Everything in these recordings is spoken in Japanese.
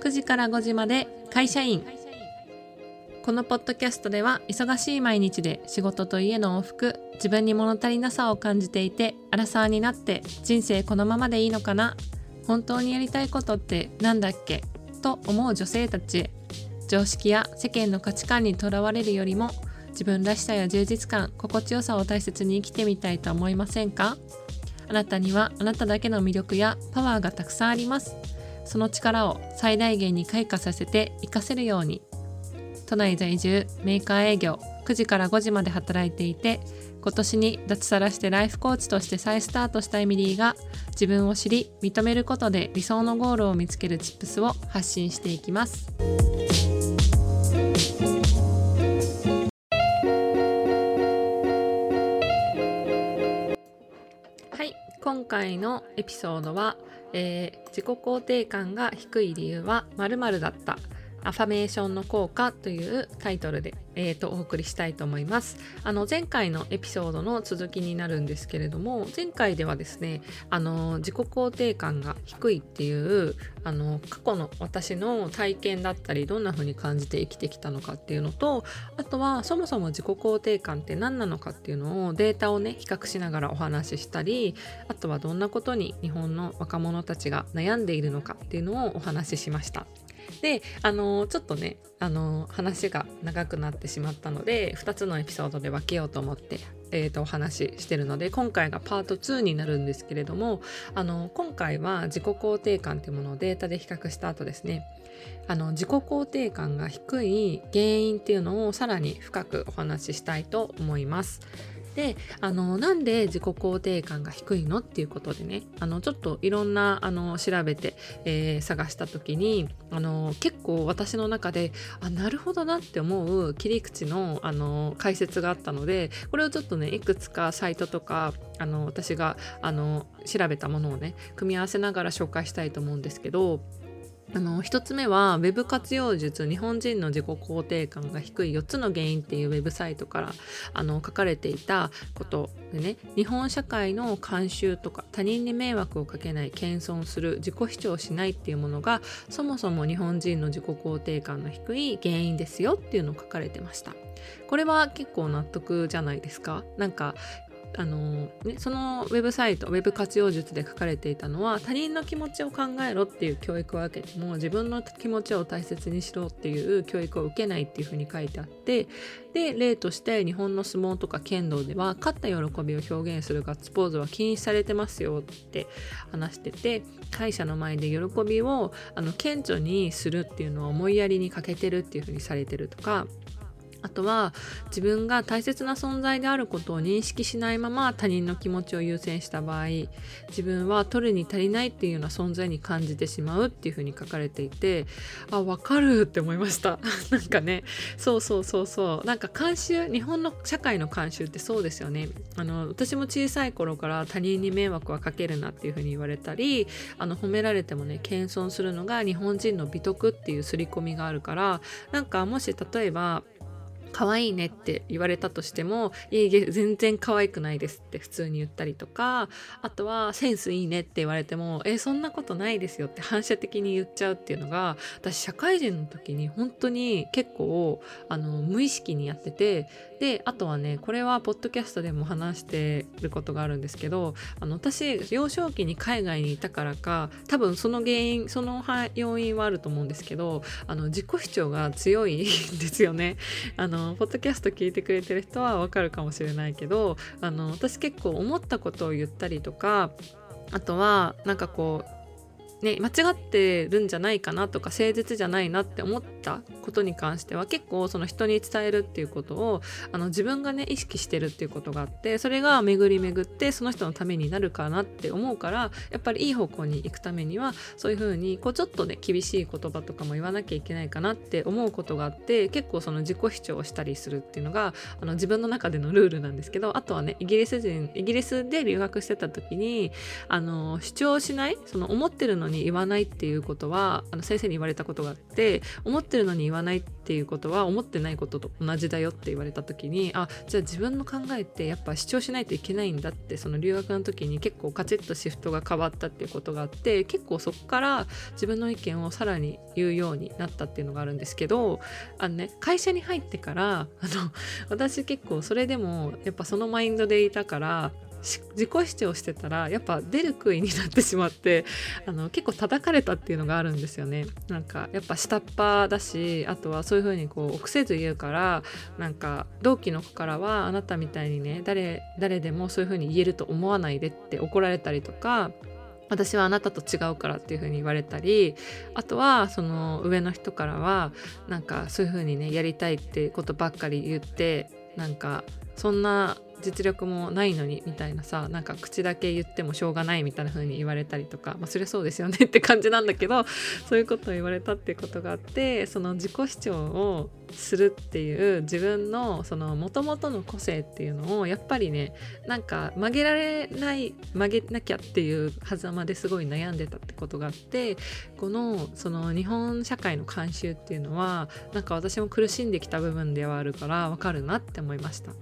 9時から5時まで会社員。このポッドキャストでは忙しい毎日で仕事と家の往復自分に物足りなさを感じていてアラサーになって人生このままでいいのかな本当にやりたいことって何だっけと思う女性たち。へ常識や世間の価値観にとらわれるよりも自分らしさや充実感心地よさを大切に生きてみたいと思いませんか？あなたにはあなただけの魅力やパワーがたくさんあります。その力を最大限に開花させて活かせるように都内在住メーカー営業9時から5時まで働いていて今年に脱サラしてライフコーチとして再スタートしたエミリーが自分を知り認めることで理想のゴールを見つけるチップスを発信していきます。はい今回のエピソードは、えー、自己肯定感が低い理由は〇〇だった。アファメーションの効果というタイトルで、えーと、お送りしたいと思います。あの前回のエピソードの続きになるんですけれども前回ではですねあの自己肯定感が低いっていうあの過去の私の体験だったりどんな風に感じて生きてきたのかっていうのとあとはそもそも自己肯定感って何なのかっていうのをデータをね比較しながらお話ししたりあとはどんなことに日本の若者たちが悩んでいるのかっていうのをお話ししました。であのちょっとねあの話が長くなってしまったので2つのエピソードで分けようと思って、えーと、お話ししてるので今回がパート2になるんですけれどもあの今回は自己肯定感っていうものをデータで比較した後ですねあの自己肯定感が低い原因っていうのをさらに深くお話ししたいと思います。であのなんで自己肯定感が低いのっていうことでねあのちょっといろんなあの調べて、えー、探した時にあの結構私の中であなるほどなって思う切り口のあの解説があったのでこれをちょっとねいくつかサイトとかあの私があの調べたものをね組み合わせながら紹介したいと思うんですけどあの1つ目は Web 活用術日本人の自己肯定感が低い4つの原因っていうウェブサイトからあの書かれていたことでね日本社会の慣習とか他人に迷惑をかけない謙遜する自己主張しないっていうものがそもそも日本人の自己肯定感の低い原因ですよっていうのを書かれてました。これは結構納得じゃないですか？なんかあのね、そのウェブサイトウェブ活用術で書かれていたのは他人の気持ちを考えろっていう教育を受けても自分の気持ちを大切にしろっていう教育を受けないっていうふうに書いてあってで例として日本の相撲とか剣道では勝った喜びを表現するガッツポーズは禁止されてますよって話してて会社の前で喜びをあの顕著にするっていうのは思いやりに欠けてるっていうふうにされてるとかあとは自分が大切な存在であることを認識しないまま他人の気持ちを優先した場合自分は取るに足りないっていうような存在に感じてしまうっていうふうに書かれていてあ分かるって思いました。なんかねそうそうそうそう。なんか慣習日本の社会の慣習ってそうですよね。あの私も小さい頃から他人に迷惑はかけるなっていうふうに言われたりあの褒められてもね謙遜するのが日本人の美徳っていう刷り込みがあるからなんかもし例えば可愛いねって言われたとしても、いえ、全然可愛くないですって普通に言ったりとか、あとはセンスいいねって言われても、え、そんなことないですよって反射的に言っちゃうっていうのが、私社会人の時に本当に結構、あの、無意識にやってて、で、あとはね、これはポッドキャストでも話してることがあるんですけど、あの、私、幼少期に海外にいたからか、多分その原因、その要因はあると思うんですけど、あの、自己主張が強いんですよね。あの、のポッドキャスト聞いてくれてる人はわかるかもしれないけどあの私結構思ったことを言ったりとかあとはなんかこうね、間違ってるんじゃないかなとか誠実じゃないなって思ったことに関しては結構その人に伝えるっていうことをあの自分がね意識してるっていうことがあってそれが巡り巡ってその人のためになるかなって思うからやっぱりいい方向に行くためにはそういうふうにこうちょっとね厳しい言葉とかも言わなきゃいけないかなって思うことがあって結構その自己主張をしたりするっていうのがあの自分の中でのルールなんですけどあとはねイギリス人イギリスで留学してた時にあの主張しないその思ってるのに言わないっていうことはあの先生に言われたことがあって思ってるのに言わないっていうことは思ってないことと同じだよって言われた時にあじゃあ自分の考えってやっぱ主張しないといけないんだってその留学の時に結構カチッとシフトが変わったっていうことがあって結構そこから自分の意見をさらに言うようになったっていうのがあるんですけどあのね会社に入ってからあの私結構それでもやっぱそのマインドでいたから自己主張してたらやっぱ出る杭になってしまってあの結構叩かれたっていうのがあるんですよね。なんかやっぱ下っ端だしあとはそういう風にこう臆せず言うからなんか同期の子からはあなたみたいにね誰誰でもそういう風に言えると思わないでって怒られたりとか私はあなたと違うからっていう風に言われたりあとはその上の人からはなんかそういう風にねやりたいってことばっかり言ってなんかそんな実力もないのにみたいなさなんか口だけ言ってもしょうがないみたいな風に言われたりとかまあそりゃそうですよねって感じなんだけど そういうことを言われたっていうことがあってその自己主張をするっていう自分のその元々の個性っていうのをやっぱりねなんか曲げられない曲げなきゃっていう狭間ですごい悩んでたってことがあってこのその日本社会の慣習っていうのはなんか私も苦しんできた部分ではあるからわかるなって思いました。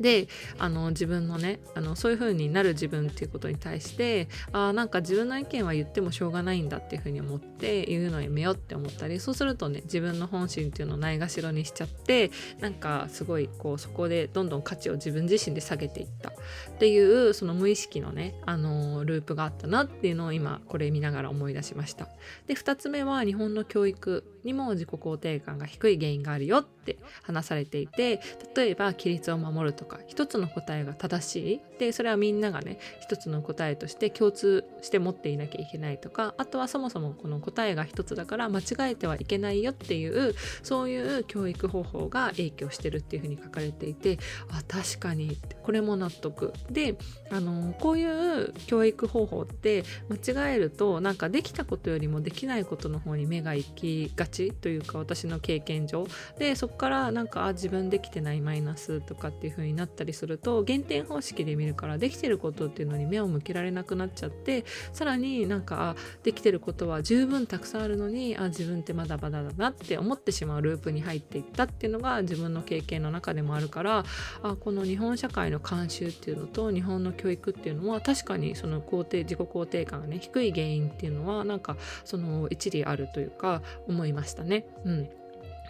であの自分のねあのそういう風になる自分っていうことに対してあなんか自分の意見は言ってもしょうがないんだっていう風に思って言うのやめようって思ったりそうするとね自分の本心っていうのをないがしろにしちゃってなんかすごいこうそこでどんどん価値を自分自身で下げていったっていうその無意識のねあのループがあったなっていうのを今これ見ながら思い出しました。で2つ目は日本の教育にも自己肯定感が低い原因があるよって話されていて例えば規律を守るとか一つの答えが正しい。でそれはみんながね一つの答えとして共通して持っていなきゃいけないとかあとはそもそもこの答えが一つだから間違えてはいけないよっていうそういう教育方法が影響してるっていうふうに書かれていてあ確かにこれも納得。であのこういう教育方法って間違えるとなんかできたことよりもできないことの方に目が行きがちというか私の経験上。でそからなんかあ自分できてないマイナスとかっていう風になったりすると減点方式で見るからできてることっていうのに目を向けられなくなっちゃってさらになんかあできてることは十分たくさんあるのにあ自分ってまだまだだなって思ってしまうループに入っていったっていうのが自分の経験の中でもあるからあこの日本社会の慣習っていうのと日本の教育っていうのは確かにその肯定自己肯定感がね低い原因っていうのはなんかその一理あるというか思いましたね。うん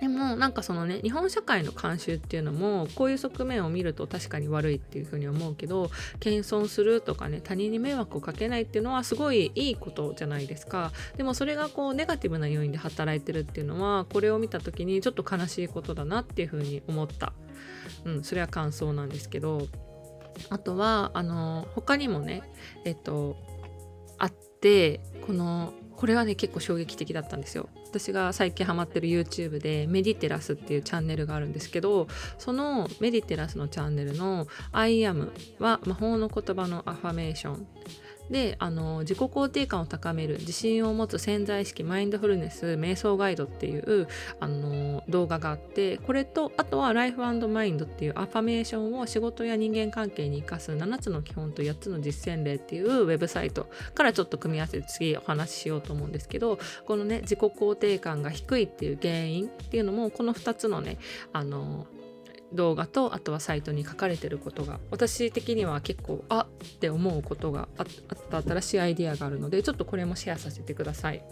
でもなんかそのね日本社会の慣習っていうのもこういう側面を見ると確かに悪いっていうふうに思うけど謙遜するとかね他人に迷惑をかけないっていうのはすごいいいことじゃないですか。でもそれがこうネガティブな要因で働いてるっていうのはこれを見た時にちょっと悲しいことだなっていうふうに思った。うんそれは感想なんですけどあとはあの他にもねえっとあってこのこれはね結構衝撃的だったんですよ。私が最近ハマってる YouTube でメディテラスっていうチャンネルがあるんですけどそのメディテラスのチャンネルの I am は魔法の言葉のアファメーション。であの自己肯定感を高める自信を持つ潜在意識マインドフルネス瞑想ガイドっていうあの動画があってこれとあとはライフマインドっていうアファメーションを仕事や人間関係に生かす7つの基本と8つの実践例っていうウェブサイトからちょっと組み合わせて次お話ししようと思うんですけどこのね自己肯定感が低いっていう原因っていうのもこの2つのねあの動画とあとはサイトに書かれてることが私的には結構あって思うことがあった新しいアイディアがあるのでちょっとこれもシェアさせてください。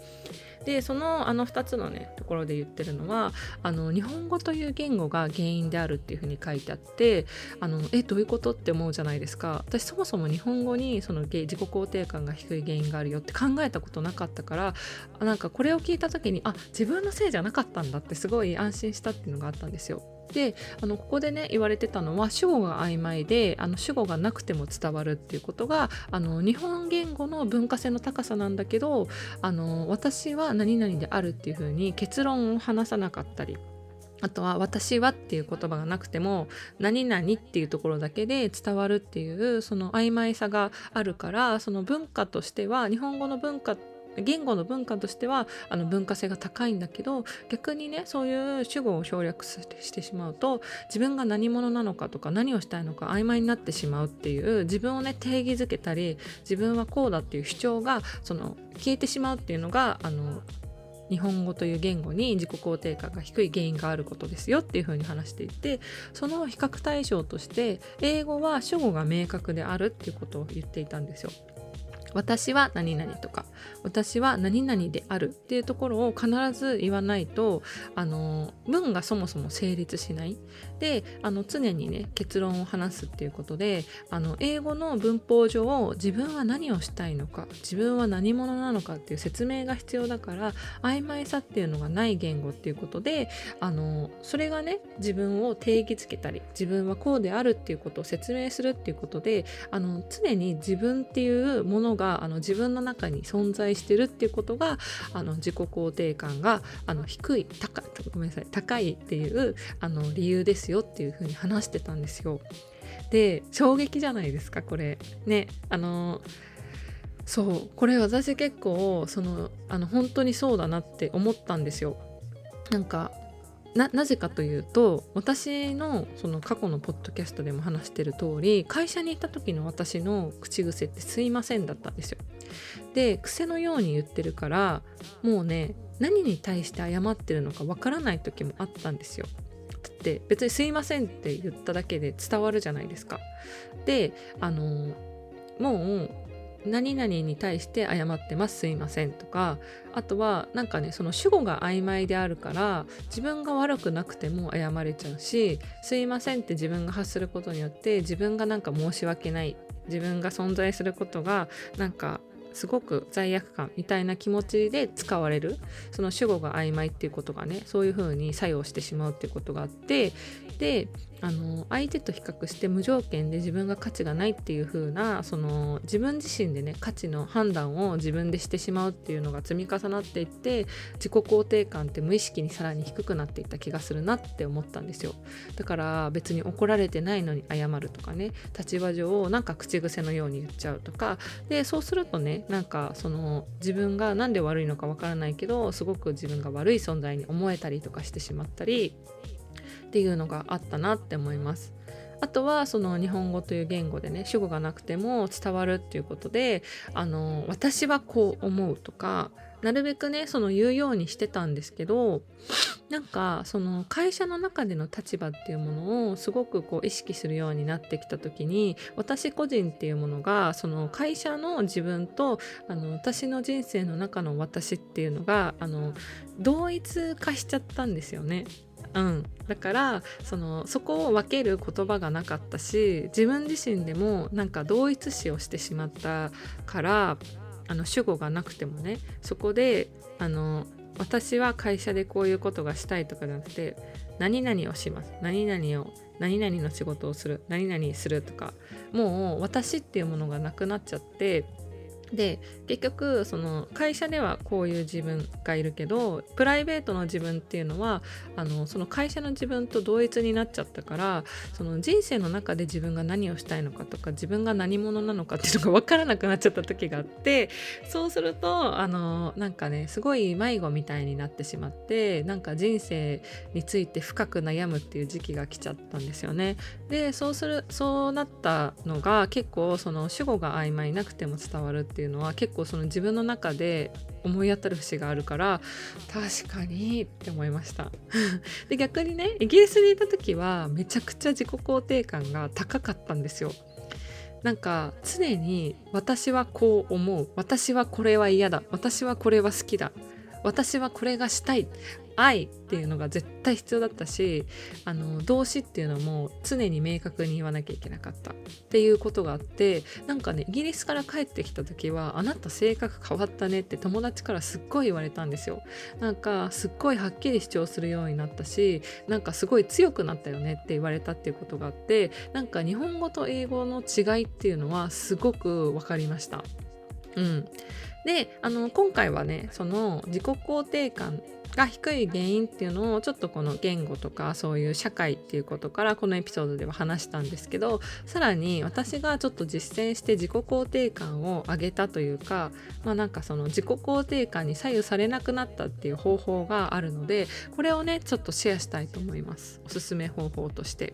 でそのあの2つのねところで言ってるのはあの日本語という言語が原因であるっていうふうに書いてあってあのえどういうことって思うじゃないですか私そもそも日本語にその自己肯定感が低い原因があるよって考えたことなかったからなんかこれを聞いた時にあ自分のせいじゃなかったんだってすごい安心したっていうのがあったんですよ。であのここでね言われてたのは主語が曖昧であの主語がなくても伝わるっていうことがあの日本言語の文化性の高さなんだけどあの私は何々であるっていうふうに結論を話さなかったりあとは「私は」っていう言葉がなくても「何々」っていうところだけで伝わるっていうその曖昧さがあるからその文化としては日本語の文化って言語の文化としてはあの文化性が高いんだけど逆にねそういう主語を省略してしまうと自分が何者なのかとか何をしたいのか曖昧になってしまうっていう自分をね定義づけたり自分はこうだっていう主張がその消えてしまうっていうのがあの日本語という言語に自己肯定感が低い原因があることですよっていうふうに話していてその比較対象として英語は主語が明確であるっていうことを言っていたんですよ。私は何々とか私は何々であるっていうところを必ず言わないとあの文がそもそも成立しない。であの常にね結論を話すっていうことであの英語の文法上自分は何をしたいのか自分は何者なのかっていう説明が必要だから曖昧さっていうのがない言語っていうことであのそれがね自分を定義づけたり自分はこうであるっていうことを説明するっていうことであの常に自分っていうものががあの自分の中に存在してるっていうことがあの自己肯定感があの低い高いごめんなさい高いっていうあの理由ですよっていうふうに話してたんですよ。で衝撃じゃないですかこれ。ねあのそうこれ私結構そのあの本当にそうだなって思ったんですよ。なんかななぜかというと私のその過去のポッドキャストでも話してる通り会社に行った時の私の口癖って「すいません」だったんですよ。で癖のように言ってるからもうね何に対して謝ってるのかわからない時もあったんですよ。だって別に「すいません」って言っただけで伝わるじゃないですか。であのもう何々に対して謝ってますすいませんとかあとはなんかねその主語が曖昧であるから自分が悪くなくても謝れちゃうしすいませんって自分が発することによって自分がなんか申し訳ない自分が存在することがなんかすごく罪悪感みたいな気持ちで使われるその主語が曖昧っていうことがねそういう風に作用してしまうっていうことがあってであの相手と比較して無条件で自分が価値がないっていう風なその自分自身でね価値の判断を自分でしてしまうっていうのが積み重なっていって自己肯定感って無意識にさらに低くなっていった気がするなって思ったんですよ。だから別に怒られてないのに謝るとかね立場上なんか口癖のように言っちゃうとかでそうするとねなんかその自分が何で悪いのかわからないけどすごく自分が悪い存在に思えたりとかしてしまったりっていうのがあったなって思います。あとはその日本語という言語でね主語がなくても伝わるっていうことであの私はこう思うとかなるべくねその言うようにしてたんですけどなんかその会社の中での立場っていうものをすごくこう意識するようになってきた時に私個人っていうものがその会社の自分とあの私の人生の中の私っていうのがあの同一化しちゃったんですよね。うん、だからそのそこを分ける言葉がなかったし自分自身でもなんか同一視をしてしまったからあの主語がなくてもねそこであの私は会社でこういうことがしたいとかじゃなくて何々をします。何々を何々の仕事をする。何々するとかもう私っていうものがなくなっちゃってで結局その会社ではこういう自分がいるけどプライベートの自分っていうのはあのその会社の自分と同一になっちゃったからその人生の中で自分が何をしたいのかとか自分が何者なのかっていうのが分からなくなっちゃった時があってそうするとあのなんかねすごい迷子みたいになってしまってなんか人生について深く悩むっていう時期が来ちゃったんですよね。でそうするそうなったのが結構その主語が曖昧なくても伝わるっていういうのは結構その自分の中で思い当たる節があるから確かにって思いました。で逆にねイギリスにいた時はめちゃくちゃ自己肯定感が高かったんですよ。なんか常に私はこう思う。私はこれは嫌だ。私はこれは好きだ。私はこれがしたい。愛っていうのが絶対必要だったしあの動詞っていうのも常に明確に言わなきゃいけなかったっていうことがあってなんかねイギリスから帰ってきた時は「あなた性格変わったね」って友達からすっごい言われたんですよ。なんかすっごいはっきり主張するようになったしなんかすごい強くなったよねって言われたっていうことがあってなんか日本語と英語の違いっていうのはすごく分かりました。うん、であの今回はねその自己肯定感が低い原因っていうのをちょっとこの言語とかそういう社会っていうことからこのエピソードでは話したんですけどさらに私がちょっと実践して自己肯定感を上げたというかまあなんかその自己肯定感に左右されなくなったっていう方法があるのでこれをねちょっとシェアしたいと思います。おすすめ方法として。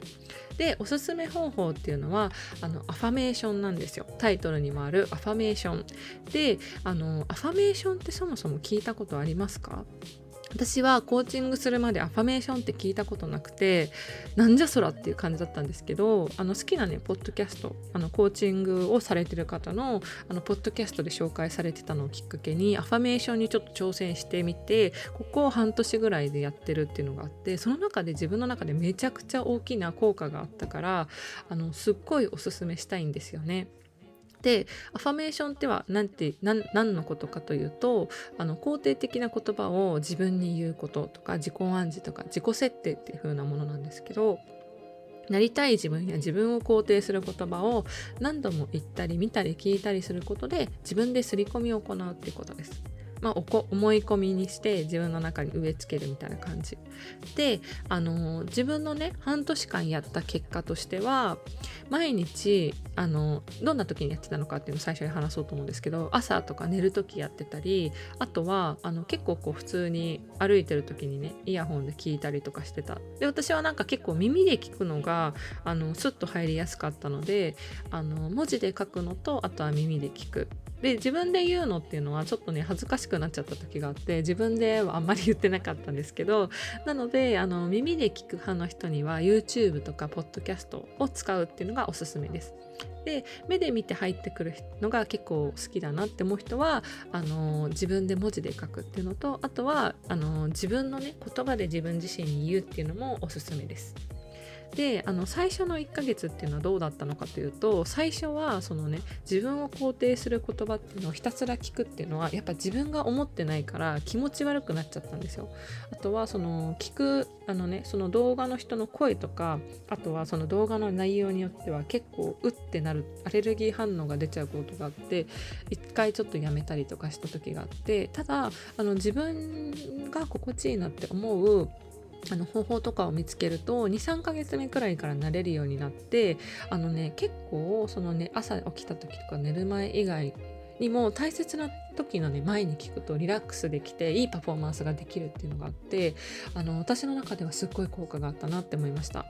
でおすすめ方法っていうのはあのアファメーションなんですよ。タイトルにもあるアファメーションであのアファメーションってそもそも聞いたことありますか？私はコーチングするまでアファメーションって聞いたことなくてなんじゃそらっていう感じだったんですけどあの好きなねポッドキャストあのコーチングをされてる方のあのポッドキャストで紹介されてたのをきっかけにアファメーションにちょっと挑戦してみてここを半年ぐらいでやってるっていうのがあってその中で自分の中でめちゃくちゃ大きな効果があったからあのすっごいおすすめしたいんですよね。でアファメーションっては何て何のことかというとあの肯定的な言葉を自分に言うこととか自己暗示とか自己設定っていう風なものなんですけどなりたい自分や自分を肯定する言葉を何度も言ったり見たり聞いたりすることで自分ですり込みを行うっていうことです。まあ、思い込みにして自分の中に植え付けるみたいな感じ。で、あの自分のね半年間やった結果としては毎日あのどんな時にやってたのかっていうのを最初に話そうと思うんですけど朝とか寝る時やってたりあとはあの結構こう普通に歩いてる時にねイヤホンで聞いたりとかしてた。で私はなんか結構耳で聞くのがあのスッと入りやすかったのであの文字で書くのとあとは耳で聞く。で自分で言うのっていうのはちょっとね恥ずかしくなっちゃった時があって自分ではあんまり言ってなかったんですけどなのであの耳で聞く派の人には YouTube とか Podcast を使うっていうのがおすすめです。で目で見て入ってくるのが結構好きだなって思う人はあの自分で文字で書くっていうのとあとはあの自分のね言葉で自分自身に言うっていうのもおすすめです。であの最初の1ヶ月っていうのはどうだったのかというと最初はそのね自分を肯定する言葉っていうのをひたすら聞くっていうのはやっぱ自分が思ってないから気持ち悪くなっちゃったんですよ。あとはその聞くあのねその動画の人の声とかあとはその動画の内容によっては結構うってなるアレルギー反応が出ちゃうことがあって一回ちょっとやめたりとかした時があってただあの自分が心地いいなって思うあの方法とかを見つけると23ヶ月目くらいから慣れるようになってあのね結構そのね朝起きた時とか寝る前以外にも大切な時のね前に聞くとリラックスできていいパフォーマンスができるっていうのがあってあの私の中ではすっごい効果があったなって思いました。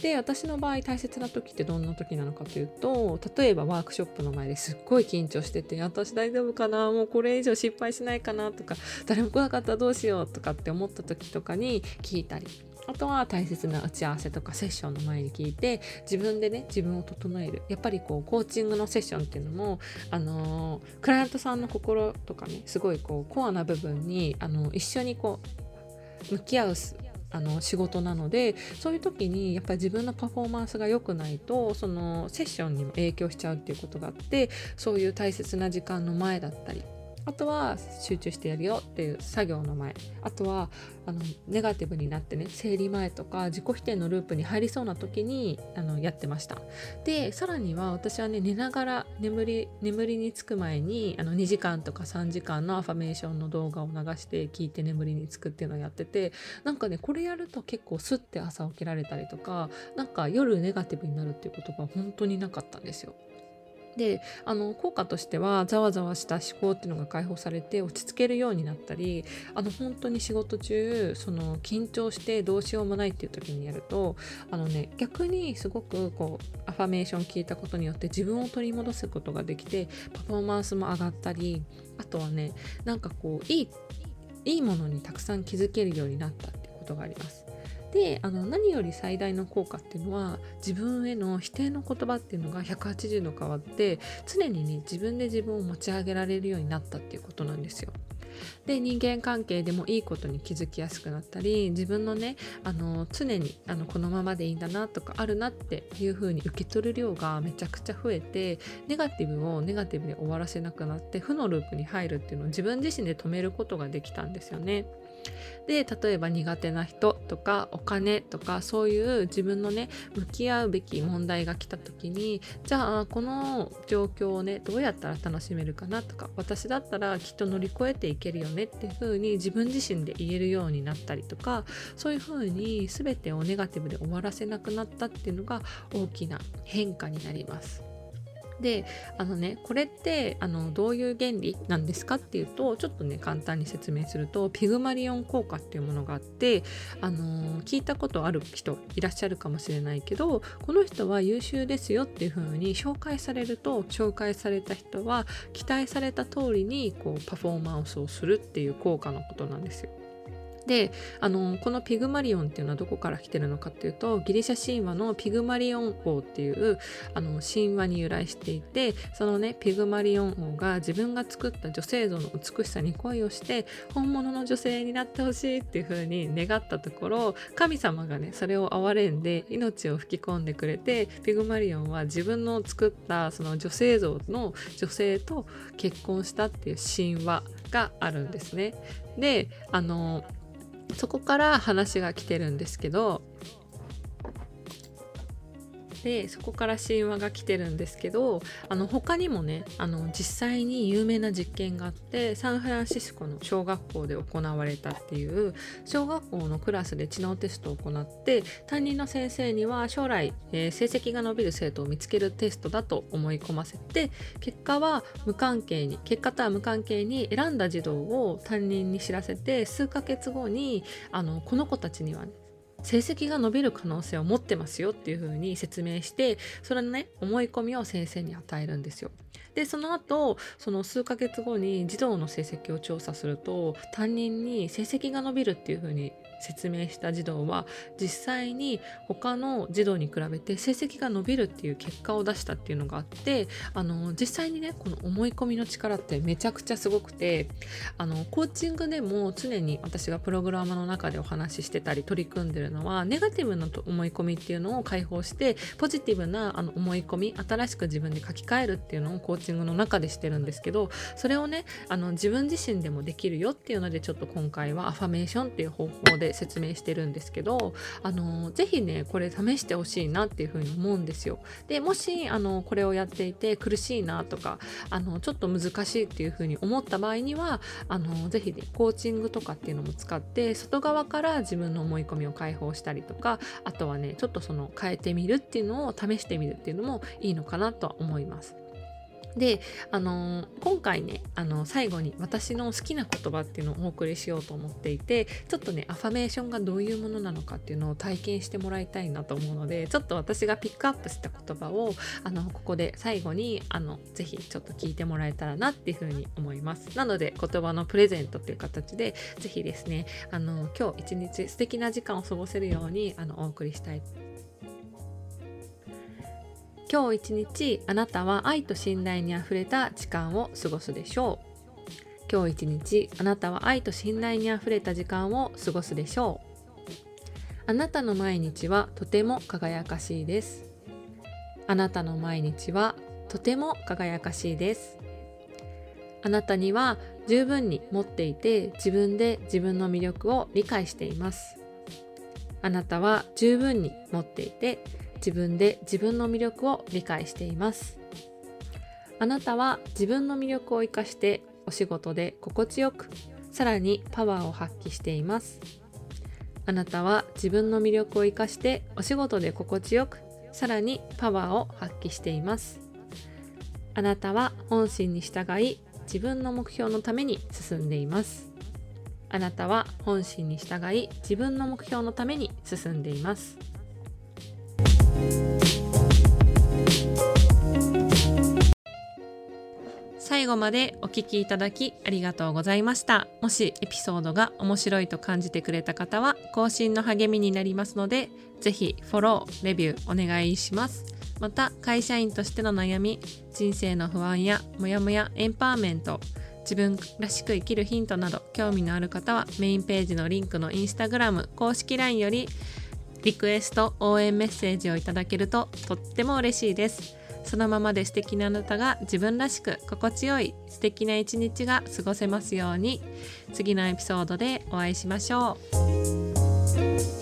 で私の場合大切な時ってどんな時なのかというと例えばワークショップの前ですっごい緊張してて私大丈夫かな？もうこれ以上失敗しないかな？とか誰も来なかったらどうしよう？とかって思った時とかに聞いたりあとは大切な打ち合わせとかセッションの前に聞いて自分でね自分を整える。やっぱりこうコーチングのセッションっていうのもあのクライアントさんの心とかねすごいこうコアな部分にあの一緒にこう向き合うあの仕事なのでそういう時にやっぱり自分のパフォーマンスが良くないとそのセッションにも影響しちゃうっていうことがあってそういう大切な時間の前だったりあとは集中してやるよっていう作業の前。あとはあのネガティブになってね生理前とか自己否定のループに入りそうな時にあのやってました。でさらには私はね寝ながら眠り眠りにつく前にあの2時間とか3時間のアファメーションの動画を流して聞いて眠りにつくっていうのをやっててなんかねこれやると結構スッて朝起きられたりとかなんか夜ネガティブになるっていうことが本当になかったんですよ。であの効果としてはざわざわした思考っていうのが解放されて落ち着けるようになったりあの本当に仕事中その緊張してどうしようもないっていう時にやるとあのね逆にすごくこうアファメーション聞いたことによって自分を取り戻すことができてパフォーマンスも上がったりあとはねなんかこういいいいものにたくさん気づけるようになったっていうことがあります。であの何より最大の効果っていうのは自分への否定の言葉っていうのが180度変わって常にね自分で自分を持ち上げられるようになったっていうことなんですよ。で人間関係でもいいことに気づきやすくなったり自分のねあの常にあのこのままでいいんだなとかあるなっていう風に受け取る量がめちゃくちゃ増えてネガティブをネガティブで終わらせなくなって負のループに入るっていうのを自分自身で止めることができたんですよね。で例えば苦手な人とかお金とかそういう自分のね向き合うべき問題が来た時にじゃあこの状況をねどうやったら楽しめるかなとか私だったらきっと乗り越えていけるよねっていう風に自分自身で言えるようになったりとかそういう風に全てをネガティブで終わらせなくなったっていうのが大きな変化になります。であのねこれってあのどういう原理なんですかっていうとちょっとね簡単に説明するとピグマリオン効果っていうものがあってあの聞いたことある人いらっしゃるかもしれないけどこの人は優秀ですよっていう風に紹介されると紹介された人は期待された通りにこうパフォーマンスをするっていう効果のことなんですよ。であのこのピグマリオンっていうのはどこから来てるのかっていうとギリシャ神話のピグマリオン王っていうあの神話に由来していてそのねピグマリオン王が自分が作った女性像の美しさに恋をして本物の女性になってほしいっていう風に願ったところ神様がねそれを憐れんで命を吹き込んでくれてピグマリオンは自分の作ったその女性像の女性と結婚したっていう神話があるんですね。であのそこから話が来てるんですけどでそこから神話が来てるんですけどあの他にもねあの実際に有名な実験があってサンフランシスコの小学校で行われたっていう小学校のクラスで知能テストを行って担任の先生には将来、えー、成績が伸びる生徒を見つけるテストだと思い込ませて結果は無関係に結果とは無関係に選んだ児童を担任に知らせて数ヶ月後にあのこの子たちにはね成績が伸びる可能性を持ってますよっていう風に説明してそれのね思い込みを先生に与えるんですよ。でその後その数ヶ月後に児童の成績を調査すると担任に成績が伸びるっていう風に説明した児童は実際に他の児童に比べて成績が伸びるっていう結果を出したっていうのがあってあの実際にねこの思い込みの力ってめちゃくちゃすごくてあのコーチングでも常に私がプログラムの中でお話ししてたり取り組んでるのはネガティブな思い込みっていうのを解放してポジティブなあの思い込み新しく自分で書き換えるっていうのをコーチングの中でしてるんですけどそれをねあの自分自身でもできるよっていうのでちょっと今回はアファメーションっていう方法で説明してるんですけどあのぜひねこれ試してほしいなっていうふうに思うんですよ。でもしあのこれをやっていて苦しいなとかあのちょっと難しいっていうふうに思った場合にはあのぜひねコーチングとかっていうのも使って外側から自分の思い込みを解放したりとかあとはねちょっとその変えてみるっていうのを試してみるっていうのもいいのかなとは思います。で、あのー、今回ね、あのー、最後に私の好きな言葉っていうのをお送りしようと思っていて、ちょっとね、アファメーションがどういうものなのかっていうのを体験してもらいたいなと思うので、ちょっと私がピックアップした言葉を、あの、ここで最後に、あの、ぜひちょっと聞いてもらえたらなっていうふうに思います。なので、言葉のプレゼントっていう形で、ぜひですね、あの、今日一日素敵な時間を過ごせるように、あの、お送りしたい今日一日あなたは愛と信頼にあふれた時間を過ごすでしょう。今日一日あなたは愛と信頼にあふれた時間を過ごすでしょう。あなたの毎日はとても輝かしいです。あなたの毎日はとても輝かしいです。あなたには十分に持っていて自分で自分の魅力を理解しています。あなたは十分に持っていて自分で自分の魅力を理解しています。あなたは自分の魅力を生かしてお仕事で心地よくさらにパワーを発揮しています。あなたは自分の魅力を生かしてお仕事で心地よくさらにパワーを発揮しています。あなたは本心に従い自分の目標のために進んでいます。あなたは本心に従い自分の目標のために進んでいます。最後までお聴きいただきありがとうございました。もしエピソードが面白いと感じてくれた方は更新の励みになりますので、ぜひフォロー、レビューお願いします。また会社員としての悩み、人生の不安やモヤモヤエンパワーメント、自分らしく生きるヒントなど興味のある方はメインページのリンクのインスタグラム公式 LINE よりリクエスト応援メッセージをいただけるととっても嬉しいです。そのままで素敵なあなたが自分らしく心地よい素敵な一日が過ごせますように。次のエピソードでお会いしましょう。